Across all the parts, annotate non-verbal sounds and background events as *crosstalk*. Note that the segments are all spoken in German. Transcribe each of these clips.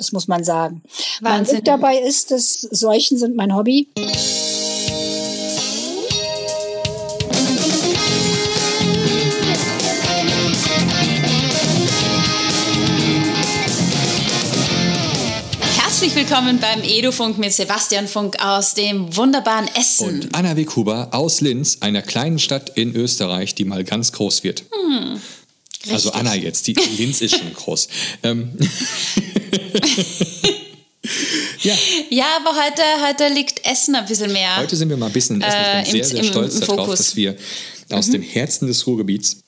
das muss man sagen. Wahnsinn. Mein Glück dabei ist, dass Seuchen sind mein Hobby. Herzlich willkommen beim Edufunk mit Sebastian Funk aus dem wunderbaren Essen. Und Anna Weghuber aus Linz, einer kleinen Stadt in Österreich, die mal ganz groß wird. Hm, also Anna jetzt, die *laughs* Linz ist schon groß. Ähm. *laughs* ja. ja, aber heute, heute liegt Essen ein bisschen mehr. Heute sind wir mal ein bisschen in Essen. Ich bin äh, sehr, sehr stolz im, im darauf, dass wir aus mhm. dem Herzen des Ruhrgebiets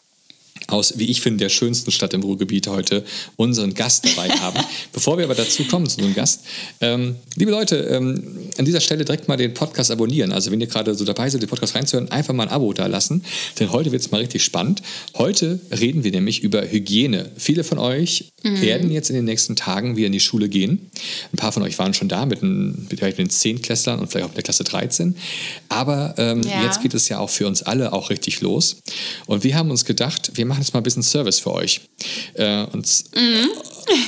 aus, wie ich finde, der schönsten Stadt im Ruhrgebiet heute unseren Gast dabei haben. *laughs* Bevor wir aber dazu kommen zu unserem Gast, ähm, liebe Leute, ähm, an dieser Stelle direkt mal den Podcast abonnieren. Also wenn ihr gerade so dabei seid, den Podcast reinzuhören, einfach mal ein Abo da lassen, denn heute wird es mal richtig spannend. Heute reden wir nämlich über Hygiene. Viele von euch mhm. werden jetzt in den nächsten Tagen wieder in die Schule gehen. Ein paar von euch waren schon da mit, ein, mit den Zehntklässlern und vielleicht auch mit der Klasse 13. Aber ähm, ja. jetzt geht es ja auch für uns alle auch richtig los. Und wir haben uns gedacht, wir machen jetzt mal ein bisschen Service für euch. Äh, und, mhm.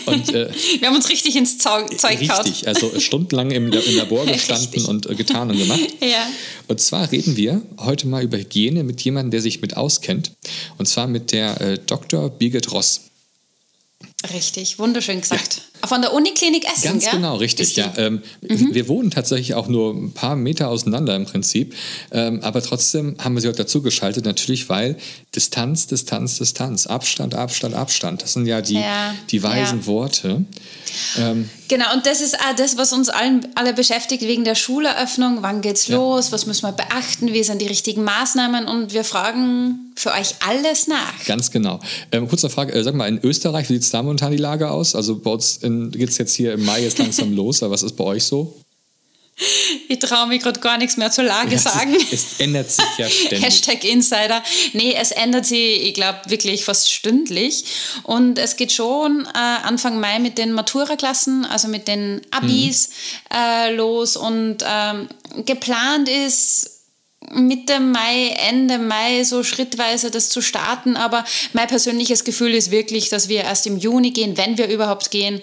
und äh, *laughs* wir haben uns richtig ins Zeug gehauen. Richtig, also stundenlang im, im Labor *laughs* gestanden und äh, getan und gemacht. Ja. Und zwar reden wir heute mal über Hygiene mit jemandem, der sich mit auskennt. Und zwar mit der äh, Dr. Birgit Ross. Richtig, wunderschön gesagt. Ja. Von der Uniklinik Essen, Ganz gell? genau, richtig, ja. Ähm, mhm. Wir wohnen tatsächlich auch nur ein paar Meter auseinander im Prinzip. Ähm, aber trotzdem haben wir sie heute dazu geschaltet, natürlich, weil Distanz, Distanz, Distanz, Abstand, Abstand, Abstand. Das sind ja die, ja. die weisen ja. Worte. Ähm, genau, und das ist auch das, was uns allen, alle beschäftigt wegen der Schuleröffnung. Wann geht's los? Was müssen wir beachten? Wie sind die richtigen Maßnahmen? Und wir fragen für euch alles nach. Ganz genau. Ähm, kurze Frage, äh, sag mal, in Österreich, wie sieht es da momentan die Lage aus? Also bei uns geht es jetzt hier im Mai jetzt langsam *laughs* los, aber was ist bei euch so? Ich traue mich gerade gar nichts mehr zur Lage ja, sagen. Es, es, ändert sich ja *laughs* ständig. Hashtag Insider. Nee, es ändert sich, ich glaube, wirklich fast stündlich. Und es geht schon äh, Anfang Mai mit den Matura-Klassen, also mit den Abis mhm. äh, los. Und ähm, geplant ist, Mitte Mai, Ende Mai so schrittweise das zu starten. Aber mein persönliches Gefühl ist wirklich, dass wir erst im Juni gehen, wenn wir überhaupt gehen.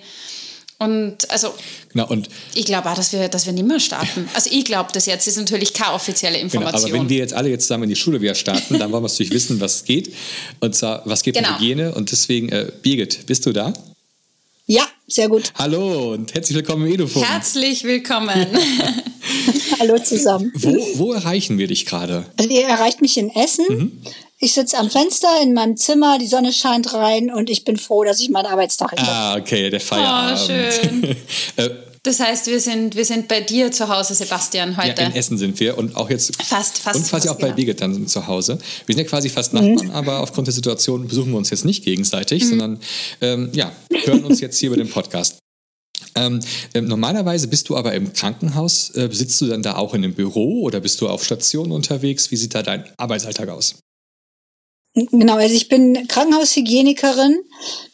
Und also, genau, und ich glaube auch, dass wir, dass wir nicht mehr starten. Also ich glaube das jetzt, ist natürlich keine offizielle Information. Genau, aber wenn wir jetzt alle jetzt zusammen in die Schule wieder starten, dann wollen wir natürlich wissen, was geht. Und zwar, was geht genau. mit Hygiene. Und deswegen, äh, Birgit, bist du da? Ja, sehr gut. Hallo und herzlich willkommen im Edufunk. Herzlich willkommen. *laughs* Hallo zusammen. Wo, wo, erreichen wir dich gerade? Also ihr erreicht mich in Essen. Mhm. Ich sitze am Fenster in meinem Zimmer, die Sonne scheint rein und ich bin froh, dass ich meinen Arbeitstag habe. Ah, okay, der Feierabend. Oh, schön. *laughs* Das heißt, wir sind, wir sind bei dir zu Hause, Sebastian, heute. Ja, in Essen sind wir und auch jetzt. Fast, fast. Und quasi fast, auch bei genau. Birgit dann zu Hause. Wir sind ja quasi fast Nachbarn, mhm. aber aufgrund der Situation besuchen wir uns jetzt nicht gegenseitig, mhm. sondern ähm, ja, hören uns jetzt hier über den Podcast. Ähm, äh, normalerweise bist du aber im Krankenhaus. Äh, sitzt du dann da auch in einem Büro oder bist du auf Station unterwegs? Wie sieht da dein Arbeitsalltag aus? Genau, also ich bin Krankenhaushygienikerin.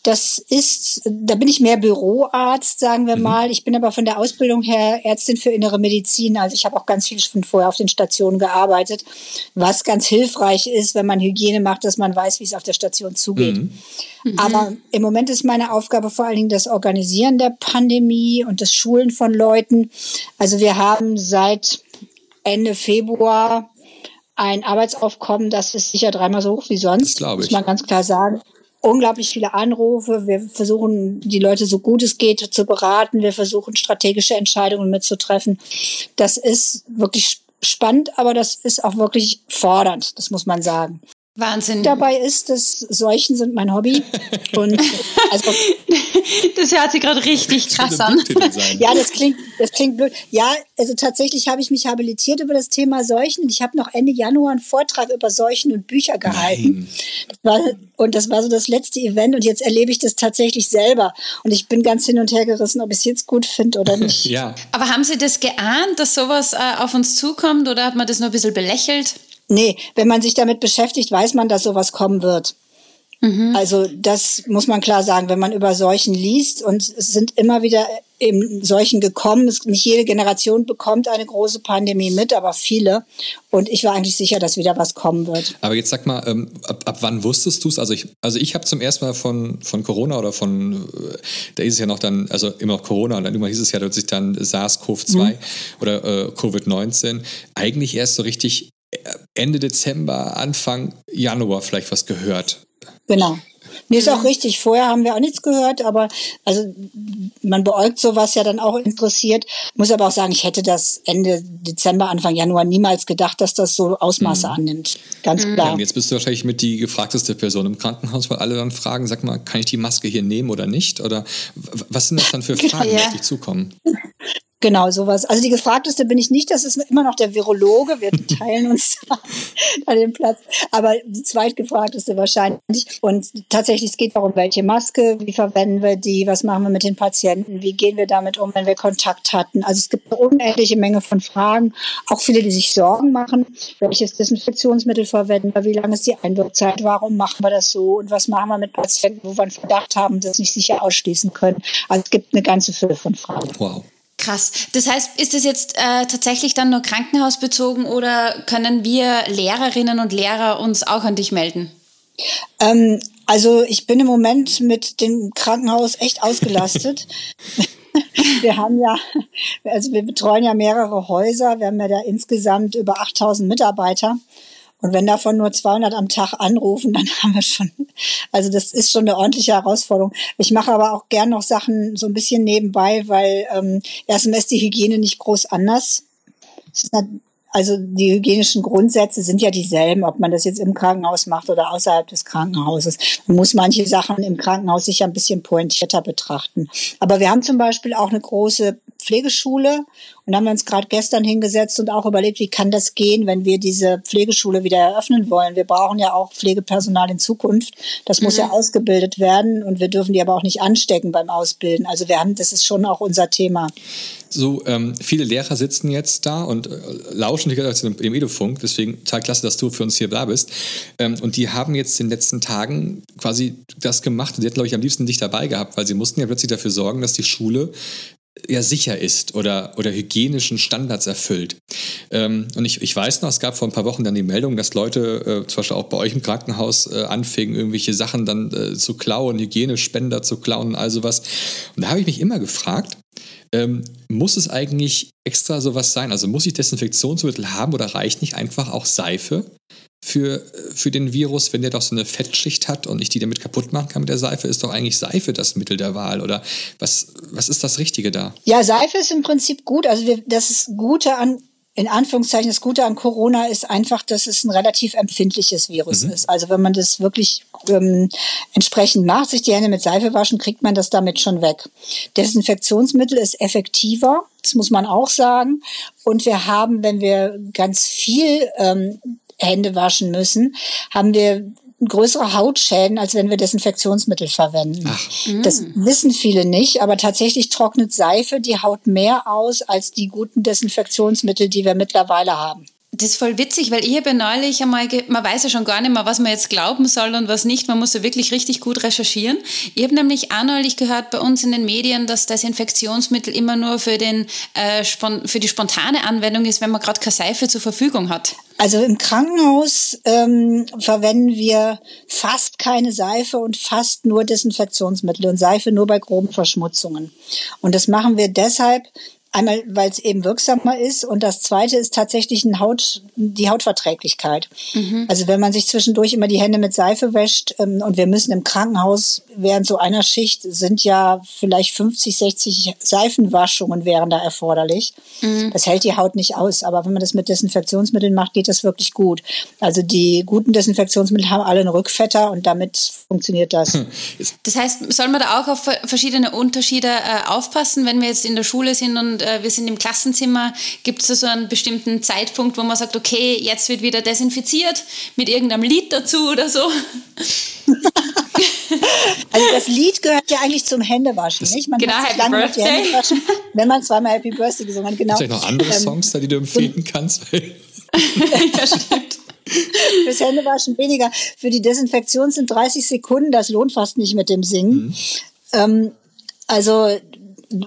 Das ist, da bin ich mehr Büroarzt, sagen wir mhm. mal. Ich bin aber von der Ausbildung her Ärztin für innere Medizin. Also ich habe auch ganz viel schon vorher auf den Stationen gearbeitet, was ganz hilfreich ist, wenn man Hygiene macht, dass man weiß, wie es auf der Station zugeht. Mhm. Mhm. Aber im Moment ist meine Aufgabe vor allen Dingen das Organisieren der Pandemie und das Schulen von Leuten. Also wir haben seit Ende Februar ein Arbeitsaufkommen, das ist sicher dreimal so hoch wie sonst, das muss man ganz klar sagen. Unglaublich viele Anrufe. Wir versuchen, die Leute so gut es geht zu beraten. Wir versuchen, strategische Entscheidungen mitzutreffen. Das ist wirklich spannend, aber das ist auch wirklich fordernd, das muss man sagen. Wahnsinn. Dabei ist, dass Seuchen sind mein Hobby. Und *laughs* also, das hört sich gerade richtig krass an. Ja, das klingt, das klingt blöd. Ja, also tatsächlich habe ich mich habilitiert über das Thema Seuchen. Ich habe noch Ende Januar einen Vortrag über Seuchen und Bücher gehalten. Das war, und das war so das letzte Event und jetzt erlebe ich das tatsächlich selber. Und ich bin ganz hin und her gerissen, ob ich es jetzt gut finde oder nicht. *laughs* ja. Aber haben Sie das geahnt, dass sowas äh, auf uns zukommt oder hat man das nur ein bisschen belächelt? Nee, wenn man sich damit beschäftigt, weiß man, dass sowas kommen wird. Mhm. Also das muss man klar sagen, wenn man über Seuchen liest und es sind immer wieder eben solchen gekommen. Nicht jede Generation bekommt eine große Pandemie mit, aber viele. Und ich war eigentlich sicher, dass wieder was kommen wird. Aber jetzt sag mal, ähm, ab, ab wann wusstest du es? Also ich, also ich habe zum ersten Mal von, von Corona oder von, äh, da ist es ja noch dann, also immer noch Corona und dann immer hieß es ja dass sich dann SARS-CoV-2 mhm. oder äh, Covid-19 eigentlich erst so richtig Ende Dezember, Anfang Januar vielleicht was gehört. Genau. Mir ist auch richtig. Vorher haben wir auch nichts gehört, aber also man beäugt sowas ja dann auch interessiert. Muss aber auch sagen, ich hätte das Ende Dezember, Anfang Januar niemals gedacht, dass das so Ausmaße mhm. annimmt. Ganz mhm. klar. Ja, und jetzt bist du wahrscheinlich mit die gefragteste Person im Krankenhaus, weil alle dann fragen, sag mal, kann ich die Maske hier nehmen oder nicht? Oder was sind das dann für *laughs* Fragen, ja. die auf dich zukommen? Genau, sowas. Also die gefragteste bin ich nicht, das ist immer noch der Virologe. Wir *laughs* teilen uns da den Platz. Aber die zweitgefragteste wahrscheinlich. Und tatsächlich, es geht darum, welche Maske, wie verwenden wir die, was machen wir mit den Patienten, wie gehen wir damit um, wenn wir Kontakt hatten. Also es gibt eine unendliche Menge von Fragen. Auch viele, die sich Sorgen machen, welches Desinfektionsmittel verwenden wir, wie lange ist die Einwirkzeit, warum machen wir das so und was machen wir mit Patienten, wo wir einen Verdacht haben, das nicht sicher ausschließen können. Also es gibt eine ganze Fülle von Fragen. Wow. Krass. Das heißt, ist das jetzt äh, tatsächlich dann nur krankenhausbezogen oder können wir Lehrerinnen und Lehrer uns auch an dich melden? Ähm, also ich bin im Moment mit dem Krankenhaus echt ausgelastet. *laughs* wir haben ja, also wir betreuen ja mehrere Häuser. Wir haben ja da insgesamt über 8000 Mitarbeiter. Und wenn davon nur 200 am Tag anrufen, *laughs* dann haben wir schon, also das ist schon eine ordentliche Herausforderung. Ich mache aber auch gern noch Sachen so ein bisschen nebenbei, weil ähm, erstmal ist die Hygiene nicht groß anders. Also die hygienischen Grundsätze sind ja dieselben, ob man das jetzt im Krankenhaus macht oder außerhalb des Krankenhauses. Man muss manche Sachen im Krankenhaus sicher ein bisschen pointierter betrachten. Aber wir haben zum Beispiel auch eine große Pflegeschule und haben uns gerade gestern hingesetzt und auch überlegt, wie kann das gehen, wenn wir diese Pflegeschule wieder eröffnen wollen. Wir brauchen ja auch Pflegepersonal in Zukunft. Das muss mhm. ja ausgebildet werden und wir dürfen die aber auch nicht anstecken beim Ausbilden. Also wir haben, das ist schon auch unser Thema. So, ähm, viele Lehrer sitzen jetzt da und äh, lauschen die ganze Zeit im Edufunk. Deswegen total klasse, dass du für uns hier da bist. Ähm, und die haben jetzt in den letzten Tagen quasi das gemacht. Und sie hätten, glaube ich, am liebsten dich dabei gehabt, weil sie mussten ja plötzlich dafür sorgen, dass die Schule ja sicher ist oder, oder hygienischen Standards erfüllt. Ähm, und ich, ich weiß noch, es gab vor ein paar Wochen dann die Meldung, dass Leute äh, zum Beispiel auch bei euch im Krankenhaus äh, anfingen, irgendwelche Sachen dann äh, zu klauen, Hygienespender zu klauen und all sowas. Und da habe ich mich immer gefragt, ähm, muss es eigentlich extra sowas sein? Also muss ich Desinfektionsmittel haben oder reicht nicht einfach auch Seife? Für, für den Virus, wenn der doch so eine Fettschicht hat und ich die damit kaputt machen kann mit der Seife, ist doch eigentlich Seife das Mittel der Wahl oder was, was ist das Richtige da? Ja, Seife ist im Prinzip gut. Also wir, das ist Gute an in Anführungszeichen, das Gute an Corona ist einfach, dass es ein relativ empfindliches Virus mhm. ist. Also wenn man das wirklich ähm, entsprechend macht, sich die Hände mit Seife waschen, kriegt man das damit schon weg. Desinfektionsmittel ist effektiver, das muss man auch sagen. Und wir haben, wenn wir ganz viel ähm, Hände waschen müssen, haben wir größere Hautschäden, als wenn wir Desinfektionsmittel verwenden. Ach. Das mm. wissen viele nicht, aber tatsächlich trocknet Seife die Haut mehr aus als die guten Desinfektionsmittel, die wir mittlerweile haben. Das ist voll witzig, weil ich habe neulich einmal, man weiß ja schon gar nicht mehr, was man jetzt glauben soll und was nicht. Man muss ja wirklich richtig gut recherchieren. Ich habe nämlich auch neulich gehört bei uns in den Medien, dass Desinfektionsmittel immer nur für, den, äh, für die spontane Anwendung ist, wenn man gerade keine Seife zur Verfügung hat. Also im Krankenhaus ähm, verwenden wir fast keine Seife und fast nur Desinfektionsmittel und Seife nur bei groben Verschmutzungen. Und das machen wir deshalb, Einmal, weil es eben wirksamer ist und das zweite ist tatsächlich ein Haut, die Hautverträglichkeit. Mhm. Also wenn man sich zwischendurch immer die Hände mit Seife wäscht ähm, und wir müssen im Krankenhaus während so einer Schicht sind ja vielleicht 50, 60 Seifenwaschungen wären da erforderlich. Mhm. Das hält die Haut nicht aus. Aber wenn man das mit Desinfektionsmitteln macht, geht das wirklich gut. Also die guten Desinfektionsmittel haben alle einen Rückfetter und damit funktioniert das. Hm. Das heißt, soll man da auch auf verschiedene Unterschiede äh, aufpassen, wenn wir jetzt in der Schule sind und äh, wir sind im Klassenzimmer, gibt es da so einen bestimmten Zeitpunkt, wo man sagt, okay, jetzt wird wieder desinfiziert mit irgendeinem Lied dazu oder so? *laughs* also das Lied gehört ja eigentlich zum Händewaschen, das nicht? Man genau, Happy Birthday. Waschen, wenn man zweimal Happy Birthday gesungen hat. Genau. Gibt es noch andere ähm, Songs, da, die du empfehlen kannst? *laughs* ja, stimmt. Fürs Händewaschen weniger. Für die Desinfektion sind 30 Sekunden, das lohnt fast nicht mit dem Singen. Mhm. Ähm, also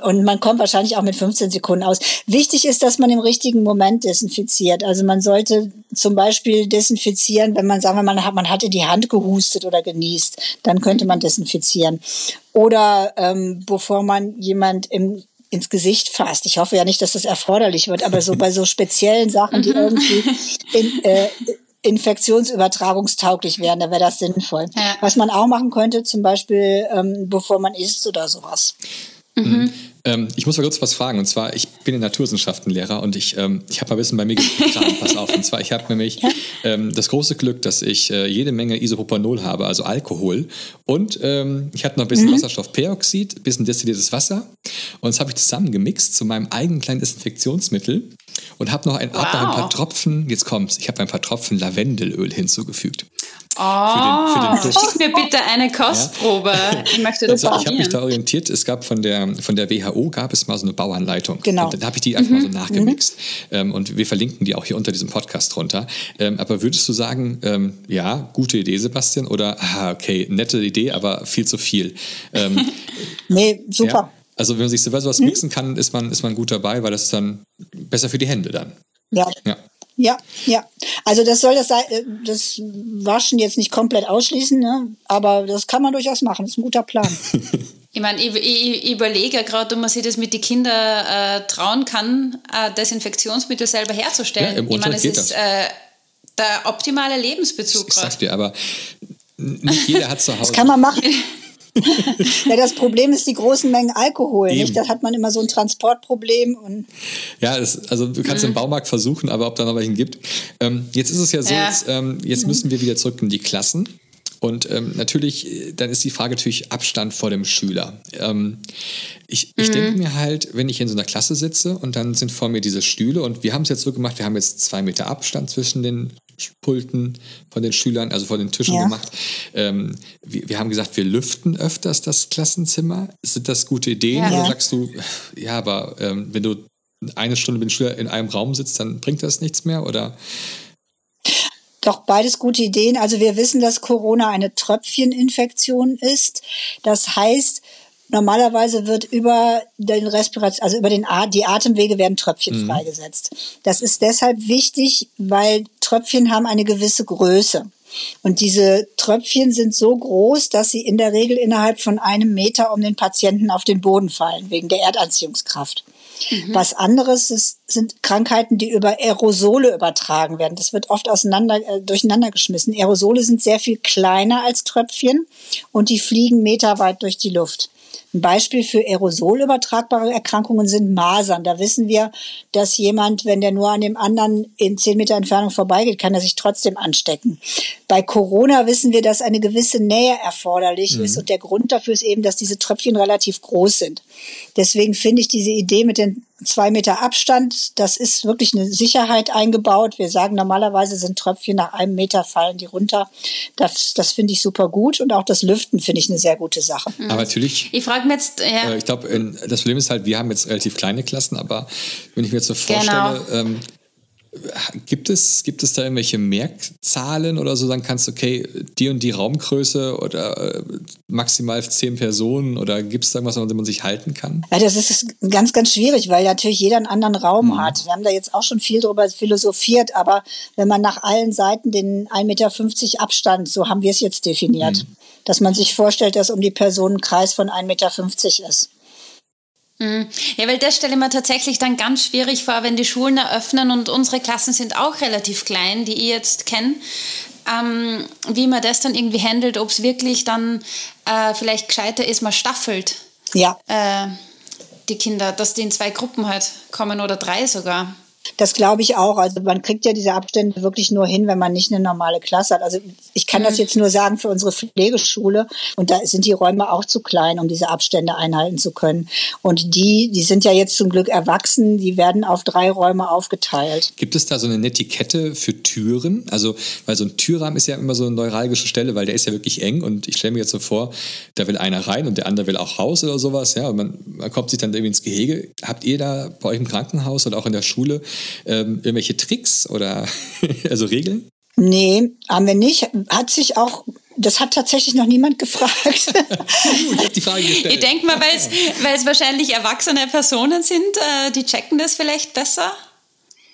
und man kommt wahrscheinlich auch mit 15 Sekunden aus. Wichtig ist, dass man im richtigen Moment desinfiziert. Also man sollte zum Beispiel desinfizieren, wenn man sagen wir mal, man hatte die Hand gehustet oder genießt, dann könnte man desinfizieren. Oder ähm, bevor man jemand im ins Gesicht fasst. Ich hoffe ja nicht, dass das erforderlich wird, aber so *laughs* bei so speziellen Sachen, die mhm. irgendwie in, äh, infektionsübertragungstauglich wären, da wäre das sinnvoll. Ja. Was man auch machen könnte, zum Beispiel, ähm, bevor man isst oder sowas. Mhm. Ähm, ich muss mal kurz was fragen. Und zwar, ich bin in Naturwissenschaftenlehrer und ich, ähm, ich habe mal ein bisschen bei mir getan, pass auf. Und zwar, ich habe nämlich ähm, das große Glück, dass ich äh, jede Menge Isopropanol habe, also Alkohol. Und ähm, ich hatte noch ein bisschen mhm. Wasserstoffperoxid, ein bisschen destilliertes Wasser. Und das habe ich zusammengemixt zu meinem eigenen kleinen Desinfektionsmittel und habe noch, ein, wow. hab noch ein paar Tropfen, jetzt kommt's, ich habe ein paar Tropfen Lavendelöl hinzugefügt. Oh, für den, für den schick mir bitte eine Kostprobe. Ja. Ich möchte das also, Ich habe mich da orientiert. Es gab von der, von der WHO gab es mal so eine Bauanleitung. Genau. Und dann habe ich die einfach mhm. mal so nachgemixt. Mhm. und wir verlinken die auch hier unter diesem Podcast drunter. Ähm, aber würdest du sagen, ähm, ja, gute Idee, Sebastian? Oder, ah, okay, nette Idee, aber viel zu viel? Ähm, *laughs* nee, super. Ja? Also wenn man sich sowas mhm. mixen kann, ist man, ist man gut dabei, weil das ist dann besser für die Hände dann. Ja. ja. Ja, ja. Also das soll das, äh, das Waschen jetzt nicht komplett ausschließen, ne? aber das kann man durchaus machen. Das ist ein guter Plan. *laughs* Ich meine, ich, ich, ich überlege gerade, ob man sich das mit den Kindern äh, trauen kann, äh, Desinfektionsmittel selber herzustellen. Ja, im ich meine, es ist äh, der optimale Lebensbezug. Ich, ich sag dir, aber nicht jeder hat zu Hause. Das kann man machen. *laughs* *laughs* ja, das Problem ist die großen Mengen Alkohol. Nicht? Da hat man immer so ein Transportproblem. Und ja, das, also du kannst mhm. im Baumarkt versuchen, aber ob da noch welchen gibt. Ähm, jetzt ist es ja so, ja. Jetzt, ähm, jetzt, müssen wir wieder zurück in die Klassen. Und ähm, natürlich, dann ist die Frage natürlich Abstand vor dem Schüler. Ähm, ich, ich mhm. denke mir halt, wenn ich in so einer Klasse sitze und dann sind vor mir diese Stühle und wir haben es jetzt so gemacht, wir haben jetzt zwei Meter Abstand zwischen den Pulten von den Schülern, also von den Tischen ja. gemacht. Ähm, wir, wir, haben gesagt, wir lüften öfters das Klassenzimmer. Sind das gute Ideen? Ja. Oder sagst du, ja, aber ähm, wenn du eine Stunde mit den Schülern in einem Raum sitzt, dann bringt das nichts mehr? Oder? Doch beides gute Ideen. Also wir wissen, dass Corona eine Tröpfcheninfektion ist. Das heißt, Normalerweise wird über den Respiration, also über den die Atemwege werden Tröpfchen mhm. freigesetzt. Das ist deshalb wichtig, weil Tröpfchen haben eine gewisse Größe. Und diese Tröpfchen sind so groß, dass sie in der Regel innerhalb von einem Meter um den Patienten auf den Boden fallen, wegen der Erdanziehungskraft. Mhm. Was anderes ist, sind Krankheiten, die über Aerosole übertragen werden. Das wird oft auseinander, äh, durcheinander geschmissen. Aerosole sind sehr viel kleiner als Tröpfchen und die fliegen meterweit durch die Luft. Ein Beispiel für aerosolübertragbare Erkrankungen sind Masern. Da wissen wir, dass jemand, wenn der nur an dem anderen in zehn Meter Entfernung vorbeigeht, kann er sich trotzdem anstecken. Bei Corona wissen wir, dass eine gewisse Nähe erforderlich mhm. ist und der Grund dafür ist eben, dass diese Tröpfchen relativ groß sind. Deswegen finde ich diese Idee mit den zwei Meter Abstand, das ist wirklich eine Sicherheit eingebaut. Wir sagen normalerweise sind Tröpfchen nach einem Meter fallen die runter. Das, das finde ich super gut und auch das Lüften finde ich eine sehr gute Sache. Mhm. Aber natürlich. Ich frage mich jetzt, ja. Äh, ich glaube, das Problem ist halt, wir haben jetzt relativ kleine Klassen, aber wenn ich mir jetzt so vorstelle, genau. ähm, Gibt es, gibt es da irgendwelche Merkzahlen oder so? Dann kannst du, okay, die und die Raumgröße oder äh, maximal zehn Personen oder gibt es da irgendwas, an dem man sich halten kann? Ja, das ist ganz, ganz schwierig, weil natürlich jeder einen anderen Raum mhm. hat. Wir haben da jetzt auch schon viel drüber philosophiert, aber wenn man nach allen Seiten den 1,50 Meter Abstand, so haben wir es jetzt definiert, mhm. dass man sich vorstellt, dass um die Person ein Kreis von 1,50 Meter ist. Mhm. Ja, weil das stelle ich mir tatsächlich dann ganz schwierig vor, wenn die Schulen eröffnen und unsere Klassen sind auch relativ klein, die ich jetzt kenne. Ähm, wie man das dann irgendwie handelt, ob es wirklich dann äh, vielleicht gescheiter ist, man staffelt ja. äh, die Kinder, dass die in zwei Gruppen halt kommen oder drei sogar. Das glaube ich auch. Also man kriegt ja diese Abstände wirklich nur hin, wenn man nicht eine normale Klasse hat. Also ich kann mhm. das jetzt nur sagen für unsere Pflegeschule und da sind die Räume auch zu klein, um diese Abstände einhalten zu können. Und die, die sind ja jetzt zum Glück erwachsen, die werden auf drei Räume aufgeteilt. Gibt es da so eine Netiquette für Türen? Also, weil so ein Türrahmen ist ja immer so eine neuralgische Stelle, weil der ist ja wirklich eng und ich stelle mir jetzt so vor, da will einer rein und der andere will auch raus oder sowas, ja, und man, man kommt sich dann irgendwie ins Gehege. Habt ihr da bei euch im Krankenhaus oder auch in der Schule ähm, irgendwelche Tricks oder *laughs* also Regeln? Nee, haben wir nicht. Hat sich auch das hat tatsächlich noch niemand gefragt. *laughs* ich habe die Frage gestellt. Ich denke mal, weil es wahrscheinlich erwachsene Personen sind, äh, die checken das vielleicht besser.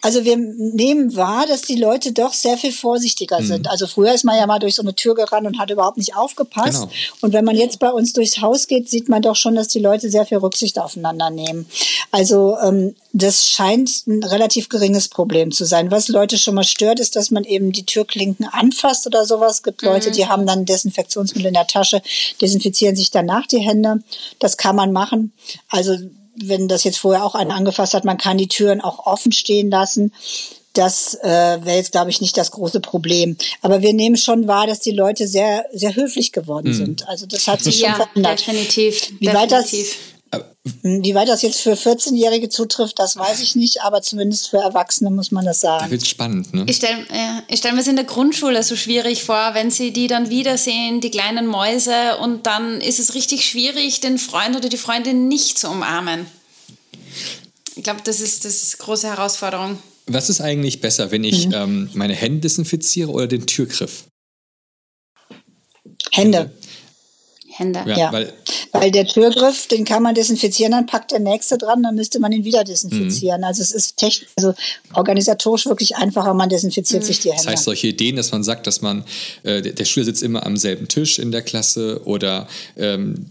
Also wir nehmen wahr, dass die Leute doch sehr viel vorsichtiger mhm. sind. Also früher ist man ja mal durch so eine Tür gerannt und hat überhaupt nicht aufgepasst. Genau. Und wenn man jetzt bei uns durchs Haus geht, sieht man doch schon, dass die Leute sehr viel Rücksicht aufeinander nehmen. Also ähm, das scheint ein relativ geringes Problem zu sein. Was Leute schon mal stört, ist, dass man eben die Türklinken anfasst oder sowas. Es gibt mhm. Leute, die haben dann Desinfektionsmittel in der Tasche, desinfizieren sich danach die Hände. Das kann man machen. Also wenn das jetzt vorher auch einer angefasst hat, man kann die Türen auch offen stehen lassen. Das äh, wäre jetzt, glaube ich, nicht das große Problem. Aber wir nehmen schon wahr, dass die Leute sehr, sehr höflich geworden mhm. sind. Also das hat sich *laughs* ja, schon verändert. Definitiv. Wie definitiv. weit das wie weit das jetzt für 14-Jährige zutrifft, das weiß ich nicht, aber zumindest für Erwachsene muss man das sagen. Da wird spannend, ne? Ich stelle äh, stell mir es in der Grundschule so schwierig vor, wenn sie die dann wiedersehen, die kleinen Mäuse, und dann ist es richtig schwierig, den Freund oder die Freundin nicht zu umarmen. Ich glaube, das ist das große Herausforderung. Was ist eigentlich besser, wenn ich mhm. ähm, meine Hände desinfiziere oder den Türgriff? Hände. Hände. Hände. Ja, ja. Weil, weil, der Türgriff, den kann man desinfizieren, dann packt der nächste dran, dann müsste man ihn wieder desinfizieren. Mhm. Also es ist technisch, also organisatorisch wirklich einfacher, man desinfiziert mhm. sich die Hände. Das heißt, solche Ideen, dass man sagt, dass man, äh, der Schüler sitzt immer am selben Tisch in der Klasse oder ähm,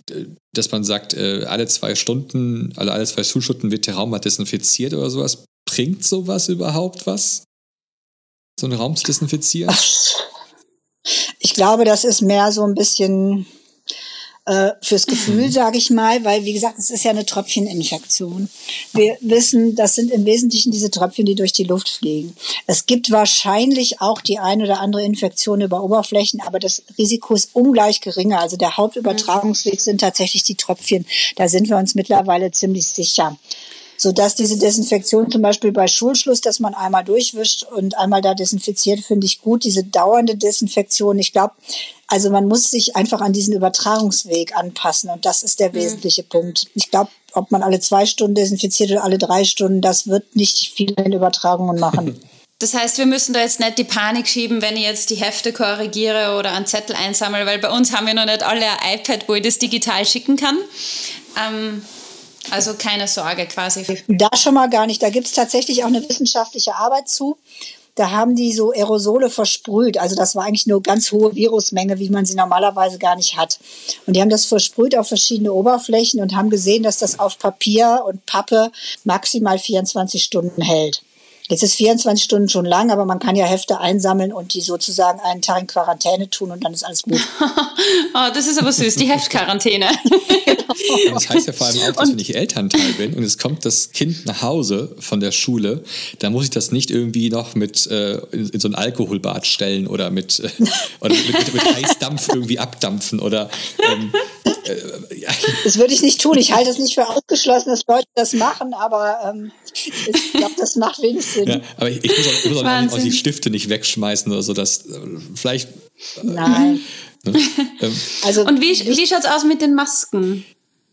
dass man sagt, äh, alle zwei Stunden, alle, alle zwei Schulstunden wird der Raum mal desinfiziert oder sowas. Bringt sowas überhaupt was? So einen Raum zu desinfizieren? Ach, ich glaube, das ist mehr so ein bisschen äh, fürs Gefühl, *clears throat* sage ich mal, weil wie gesagt, es ist ja eine Tröpfcheninfektion. Wir wissen, das sind im Wesentlichen diese Tröpfchen, die durch die Luft fliegen. Es gibt wahrscheinlich auch die ein oder andere Infektion über Oberflächen, aber das Risiko ist ungleich geringer. Also der Hauptübertragungsweg sind tatsächlich die Tröpfchen. Da sind wir uns mittlerweile ziemlich sicher so dass diese Desinfektion zum Beispiel bei Schulschluss, dass man einmal durchwischt und einmal da desinfiziert, finde ich gut. Diese dauernde Desinfektion, ich glaube, also man muss sich einfach an diesen Übertragungsweg anpassen und das ist der mhm. wesentliche Punkt. Ich glaube, ob man alle zwei Stunden desinfiziert oder alle drei Stunden, das wird nicht viel in Übertragungen machen. *laughs* Das heißt, wir müssen da jetzt nicht die Panik schieben, wenn ich jetzt die Hefte korrigiere oder einen Zettel einsammle, weil bei uns haben wir noch nicht alle ein iPad, wo ich das digital schicken kann. Ähm, also keine Sorge quasi. Da schon mal gar nicht. Da gibt es tatsächlich auch eine wissenschaftliche Arbeit zu. Da haben die so Aerosole versprüht. Also das war eigentlich nur ganz hohe Virusmenge, wie man sie normalerweise gar nicht hat. Und die haben das versprüht auf verschiedene Oberflächen und haben gesehen, dass das auf Papier und Pappe maximal 24 Stunden hält. Jetzt ist 24 Stunden schon lang, aber man kann ja Hefte einsammeln und die sozusagen einen Tag in Quarantäne tun und dann ist alles gut. oh, *laughs* das ist aber süß, die Heftquarantäne. *laughs* das heißt ja vor allem auch, dass und wenn ich Elternteil bin und es kommt das Kind nach Hause von der Schule, dann muss ich das nicht irgendwie noch mit äh, in, in, so ein Alkoholbad stellen oder mit, äh, oder mit, mit, mit *laughs* Heißdampf irgendwie abdampfen oder ähm, äh, ja. Das würde ich nicht tun. Ich halte es nicht für ausgeschlossen, dass Leute das machen, aber ähm, ich glaube, das macht wenig Sinn. Ja, aber ich, ich muss auch, ich muss auch, auch die Stifte nicht wegschmeißen oder so. dass äh, vielleicht. Äh, Nein. Ne? Ähm, also, Und wie, wie schaut es aus mit den Masken?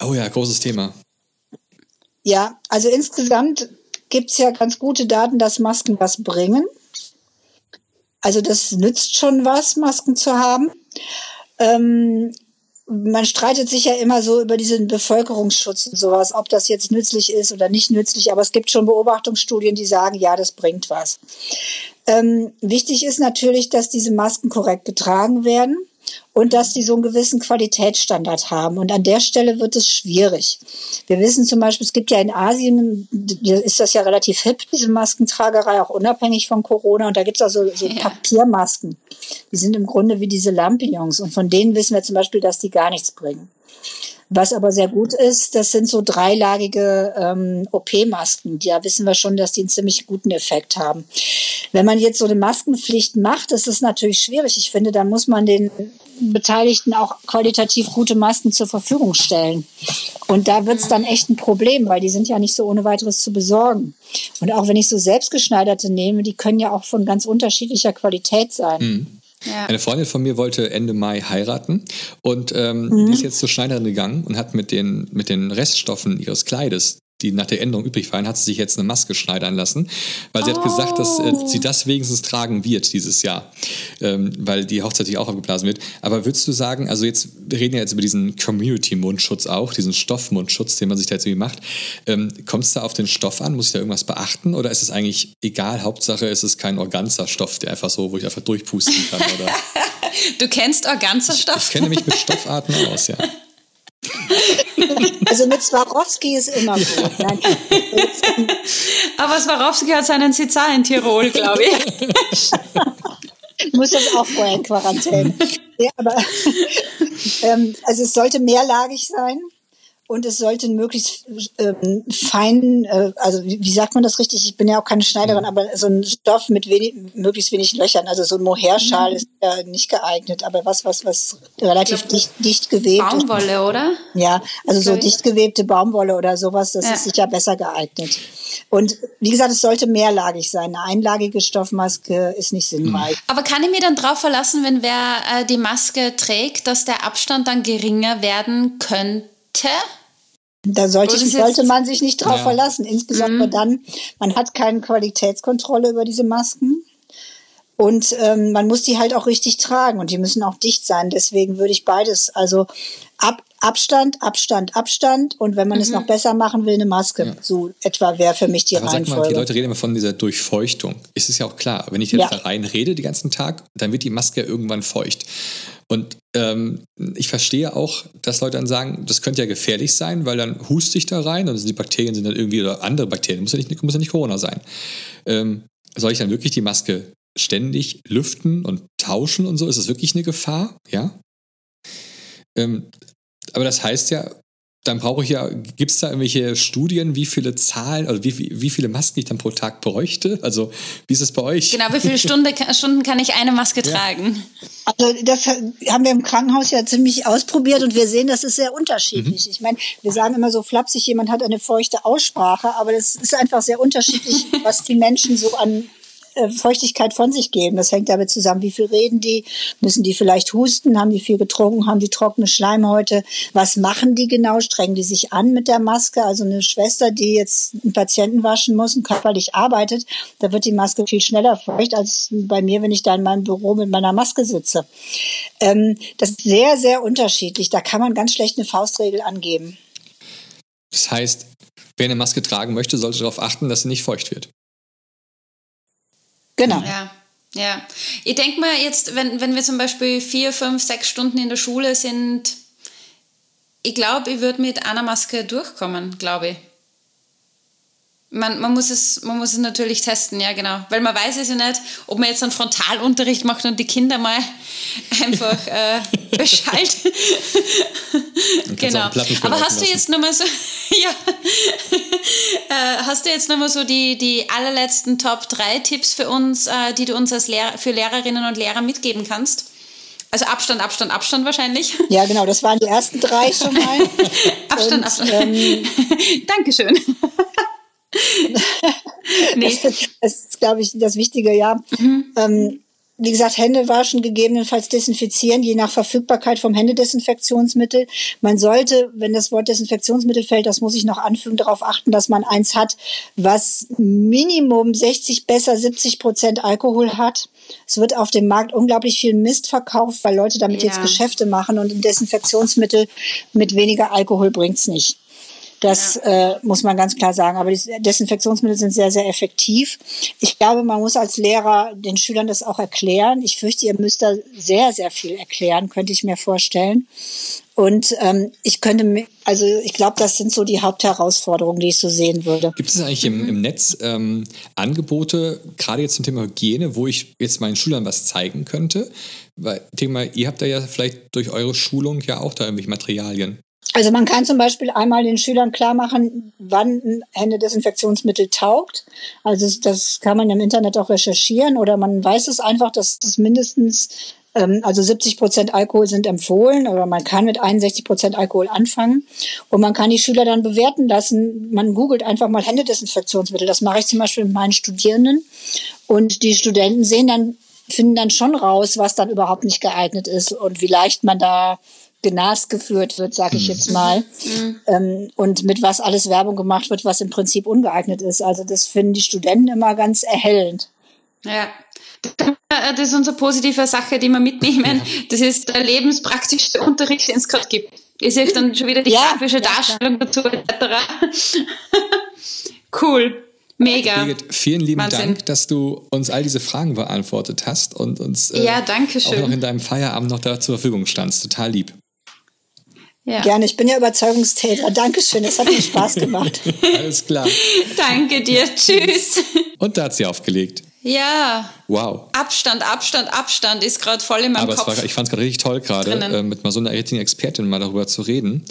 Oh ja, großes Thema. Ja, also insgesamt gibt es ja ganz gute Daten, dass Masken was bringen. Also das nützt schon was, Masken zu haben. Ähm, man streitet sich ja immer so über diesen Bevölkerungsschutz und sowas, ob das jetzt nützlich ist oder nicht nützlich, aber es gibt schon Beobachtungsstudien, die sagen, ja, das bringt was. Ähm, wichtig ist natürlich, dass diese Masken korrekt getragen werden und dass die so einen gewissen Qualitätsstandard haben. Und an der Stelle wird es schwierig. Wir wissen zum Beispiel, es gibt ja in Asien, ist das ja relativ hip, diese Maskentragerei, auch unabhängig von Corona. Und da gibt es also so ja. Papiermasken. Die sind im Grunde wie diese Lampions. Und von denen wissen wir zum Beispiel, dass die gar nichts bringen. Was aber sehr gut ist, das sind so dreilagige ähm, OP-Masken. Da wissen wir schon, dass die einen ziemlich guten Effekt haben. Wenn man jetzt so eine Maskenpflicht macht, ist es natürlich schwierig. Ich finde, da muss man den Beteiligten auch qualitativ gute Masken zur Verfügung stellen. Und da wird es dann echt ein Problem, weil die sind ja nicht so ohne weiteres zu besorgen. Und auch wenn ich so selbstgeschneiderte nehme, die können ja auch von ganz unterschiedlicher Qualität sein. Mhm. Ja. Eine Freundin von mir wollte Ende Mai heiraten und ähm, mhm. die ist jetzt zur Schneiderin gegangen und hat mit den, mit den Reststoffen ihres Kleides die nach der Änderung übrig waren, hat sie sich jetzt eine Maske schneidern lassen, weil sie oh. hat gesagt, dass äh, sie das wenigstens tragen wird dieses Jahr, ähm, weil die Hochzeit sich auch abgeblasen wird. Aber würdest du sagen, also jetzt, wir reden ja jetzt über diesen Community-Mundschutz auch, diesen Stoffmundschutz, den man sich da jetzt irgendwie macht. Ähm, Kommt es da auf den Stoff an? Muss ich da irgendwas beachten? Oder ist es eigentlich egal? Hauptsache, es ist kein Organza-Stoff, der einfach so, wo ich einfach durchpusten kann, oder? *laughs* du kennst Organza-Stoff? Ich, ich kenne mich mit Stoffarten aus, ja. Also mit Swarovski ist immer gut. Nein. Aber Swarovski hat seinen Sitza in Tirol, glaube ich. Muss das auch vorher in Quarantäne. Ja, aber ähm, also es sollte mehrlagig sein und es sollte möglichst ähm, fein, äh, also wie, wie, sagt man das richtig? Ich bin ja auch keine Schneiderin, mhm. aber so ein Stoff mit wenig, möglichst wenig Löchern, also so ein Mohairschal mhm. ist ja nicht geeignet, aber was, was, was relativ dicht, dicht gewebt Baumwolle, ist. oder? Ja, also so dicht gewebte Baumwolle oder sowas, das ja. ist sicher besser geeignet. Und wie gesagt, es sollte mehrlagig sein. Eine einlagige Stoffmaske ist nicht sinnreich. Mhm. Aber kann ich mir dann darauf verlassen, wenn wer äh, die Maske trägt, dass der Abstand dann geringer werden könnte? Da sollte, ich, sollte man sich nicht drauf ja. verlassen. Insbesondere mhm. dann, man hat keine Qualitätskontrolle über diese Masken. Und ähm, man muss die halt auch richtig tragen und die müssen auch dicht sein. Deswegen würde ich beides, also ab, Abstand, Abstand, Abstand und wenn man mhm. es noch besser machen will, eine Maske. Ja. So etwa wäre für mich die Aber Reihenfolge. Sag mal, die Leute reden immer von dieser Durchfeuchtung. Ist es ja auch klar, wenn ich jetzt ja. da rein rede den ganzen Tag, dann wird die Maske irgendwann feucht. Und ähm, ich verstehe auch, dass Leute dann sagen, das könnte ja gefährlich sein, weil dann huste ich da rein und die Bakterien sind dann irgendwie oder andere Bakterien, muss ja nicht, muss ja nicht Corona sein. Ähm, soll ich dann wirklich die Maske ständig lüften und tauschen und so? Ist das wirklich eine Gefahr? Ja. Ähm, aber das heißt ja, dann brauche ich ja, gibt es da irgendwelche Studien, wie viele Zahlen, also wie, wie viele Masken ich dann pro Tag bräuchte? Also wie ist es bei euch? Genau, wie viele *laughs* Stunde, Stunden kann ich eine Maske ja. tragen? Also das haben wir im Krankenhaus ja ziemlich ausprobiert und wir sehen, das ist sehr unterschiedlich. Mhm. Ich meine, wir sagen immer so flapsig, jemand hat eine feuchte Aussprache, aber das ist einfach sehr unterschiedlich, *laughs* was die Menschen so an Feuchtigkeit von sich geben. Das hängt damit zusammen, wie viel reden die, müssen die vielleicht husten, haben die viel getrunken, haben die trockene Schleimhäute, was machen die genau, strengen die sich an mit der Maske. Also eine Schwester, die jetzt einen Patienten waschen muss und körperlich arbeitet, da wird die Maske viel schneller feucht als bei mir, wenn ich da in meinem Büro mit meiner Maske sitze. Ähm, das ist sehr, sehr unterschiedlich. Da kann man ganz schlecht eine Faustregel angeben. Das heißt, wer eine Maske tragen möchte, sollte darauf achten, dass sie nicht feucht wird. Genau. Ja. Ja, ich denke mal jetzt, wenn, wenn wir zum Beispiel vier, fünf, sechs Stunden in der Schule sind, ich glaube, ich würde mit einer Maske durchkommen, glaube ich. Man, man, muss es, man muss es natürlich testen, ja genau. Weil man weiß es ja nicht, ob man jetzt einen Frontalunterricht macht und die Kinder mal *laughs* einfach äh, *laughs* beschallt. genau. Aber hast du jetzt nochmal so, *laughs* ja, äh, hast du jetzt nochmal so die, die allerletzten Top 3 Tipps für uns, äh, die du uns als Lehrer, für Lehrerinnen und Lehrer mitgeben kannst? Also Abstand, Abstand, Abstand wahrscheinlich. Ja, genau, das waren die ersten drei schon mal. Abstand, und, Abstand. Ähm, Dankeschön. *laughs* nee. Das ist, glaube ich, das Wichtige, ja. Mhm. Ähm, wie gesagt, Hände waschen, gegebenenfalls desinfizieren, je nach Verfügbarkeit vom Händedesinfektionsmittel. Man sollte, wenn das Wort Desinfektionsmittel fällt, das muss ich noch anfügen, darauf achten, dass man eins hat, was Minimum 60, besser 70 Prozent Alkohol hat. Es wird auf dem Markt unglaublich viel Mist verkauft, weil Leute damit ja. jetzt Geschäfte machen und ein Desinfektionsmittel mit weniger Alkohol bringt's nicht. Das ja. äh, muss man ganz klar sagen. Aber die Desinfektionsmittel sind sehr, sehr effektiv. Ich glaube, man muss als Lehrer den Schülern das auch erklären. Ich fürchte, ihr müsst da sehr, sehr viel erklären, könnte ich mir vorstellen. Und ähm, ich könnte mir, also ich glaube, das sind so die Hauptherausforderungen, die ich so sehen würde. Gibt es eigentlich im, im Netz ähm, Angebote, gerade jetzt zum Thema Hygiene, wo ich jetzt meinen Schülern was zeigen könnte? Weil, ich denke mal, ihr habt da ja vielleicht durch eure Schulung ja auch da irgendwelche Materialien. Also man kann zum Beispiel einmal den Schülern klar machen, wann ein Händedesinfektionsmittel taugt. Also das kann man im Internet auch recherchieren oder man weiß es einfach, dass es mindestens, ähm, also 70 Prozent Alkohol sind empfohlen oder man kann mit 61 Prozent Alkohol anfangen und man kann die Schüler dann bewerten lassen. Man googelt einfach mal Händedesinfektionsmittel. Das mache ich zum Beispiel mit meinen Studierenden und die Studenten sehen dann, finden dann schon raus, was dann überhaupt nicht geeignet ist und wie leicht man da genast geführt wird, sage ich jetzt mal. Mhm. Ähm, und mit was alles Werbung gemacht wird, was im Prinzip ungeeignet ist. Also das finden die Studenten immer ganz erhellend. Ja, das ist unsere positive Sache, die wir mitnehmen. Ja. Das ist der lebenspraktischste Unterricht, den es gerade gibt. Ist ja dann schon wieder die ja, grafische ja, Darstellung dazu, etc. *laughs* cool. Mega. Birgit, vielen lieben Wahnsinn. Dank, dass du uns all diese Fragen beantwortet hast und uns äh, ja, auch noch in deinem Feierabend noch da zur Verfügung standst. Total lieb. Ja. Gerne, ich bin ja Überzeugungstäter. Dankeschön, es hat mir Spaß gemacht. *laughs* Alles klar. Danke dir, tschüss. Und da hat sie aufgelegt. Ja. Wow. Abstand, Abstand, Abstand ist gerade voll in meinem Aber Kopf. Aber ich fand es gerade richtig toll, gerade äh, mit mal so einer richtigen Expertin mal darüber zu reden.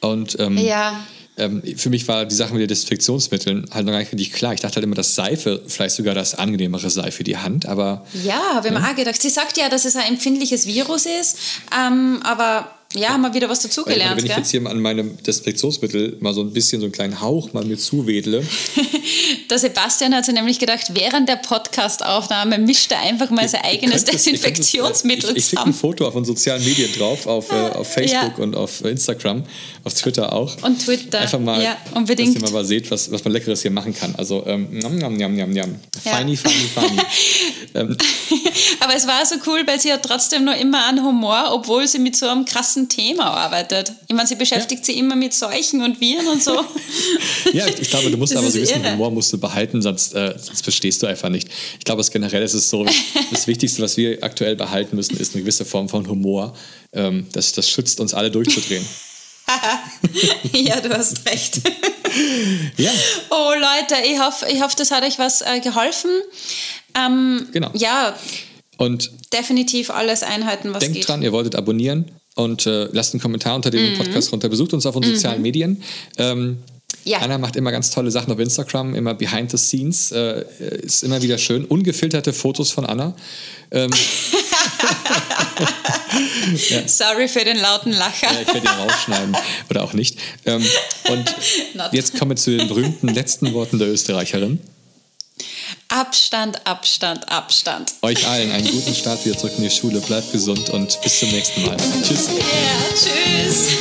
Und ähm, ja ähm, für mich war die Sache mit den Desinfektionsmitteln halt noch gar nicht klar. Ich dachte halt immer, dass Seife vielleicht sogar das angenehmere sei für die Hand, aber. Ja, habe ich mir auch gedacht. Sie sagt ja, dass es ein empfindliches Virus ist, ähm, aber ja, wir wieder was dazugelernt. Wenn ich jetzt hier an meinem Desinfektionsmittel mal so ein bisschen so einen kleinen Hauch mal mir zuwedle. *laughs* der Sebastian hat sich nämlich gedacht, während der Podcastaufnahme mischt er einfach mal sein eigenes Desinfektionsmittel ich, ich, ich, schicke ein Foto auf unseren sozialen Medien drauf, auf, äh, auf *laughs* Facebook ja. und auf Instagram, auf Twitter auch. Und Twitter. Einfach mal, ja, unbedingt. dass ihr mal seht, was, was man Leckeres hier machen kann. Also, ähm, njam, njam, njam, njam, njam. Feini, feini, feini. *laughs* ähm. Aber es war so cool, weil sie hat trotzdem noch immer einen Humor, obwohl sie mit so einem krassen Thema arbeitet. Ich meine, sie beschäftigt ja. sich immer mit Seuchen und Viren und so. *laughs* ja, ich, glaube, du musst das aber so wissen, Humor musst du behalten, sonst, äh, sonst verstehst du einfach nicht. Ich glaube, generell ist es so, das *laughs* Wichtigste, was wir aktuell behalten müssen, ist eine gewisse Form von Humor. Ähm, das, das schützt uns alle durchzudrehen. *laughs* ja, du hast recht. ja. Oh Leute, ich hoffe, ich hoffe, das hat euch was äh, geholfen. Ähm, genau. Ja. Und definitiv alles einhalten, was denkt geht. dran, ihr wolltet abonnieren und äh, lasst einen Kommentar unter dem mhm. Podcast runter. Besucht uns auf unseren mhm. sozialen Medien. Ähm, ja. Anna macht immer ganz tolle Sachen auf Instagram, immer behind the scenes. Äh, ist immer wieder schön. Ungefilterte Fotos von Anna. Ähm, *laughs* ja. Sorry für den lauten Lacher. Ja, ich werde ihn rausschneiden. Oder auch nicht. Ähm, und *laughs* jetzt kommen wir zu den berühmten letzten Worten der Österreicherin. Abstand, Abstand, Abstand. Euch allen einen guten Start wieder zurück in die Schule. Bleibt gesund und bis zum nächsten Mal. Tschüss. Ja, tschüss.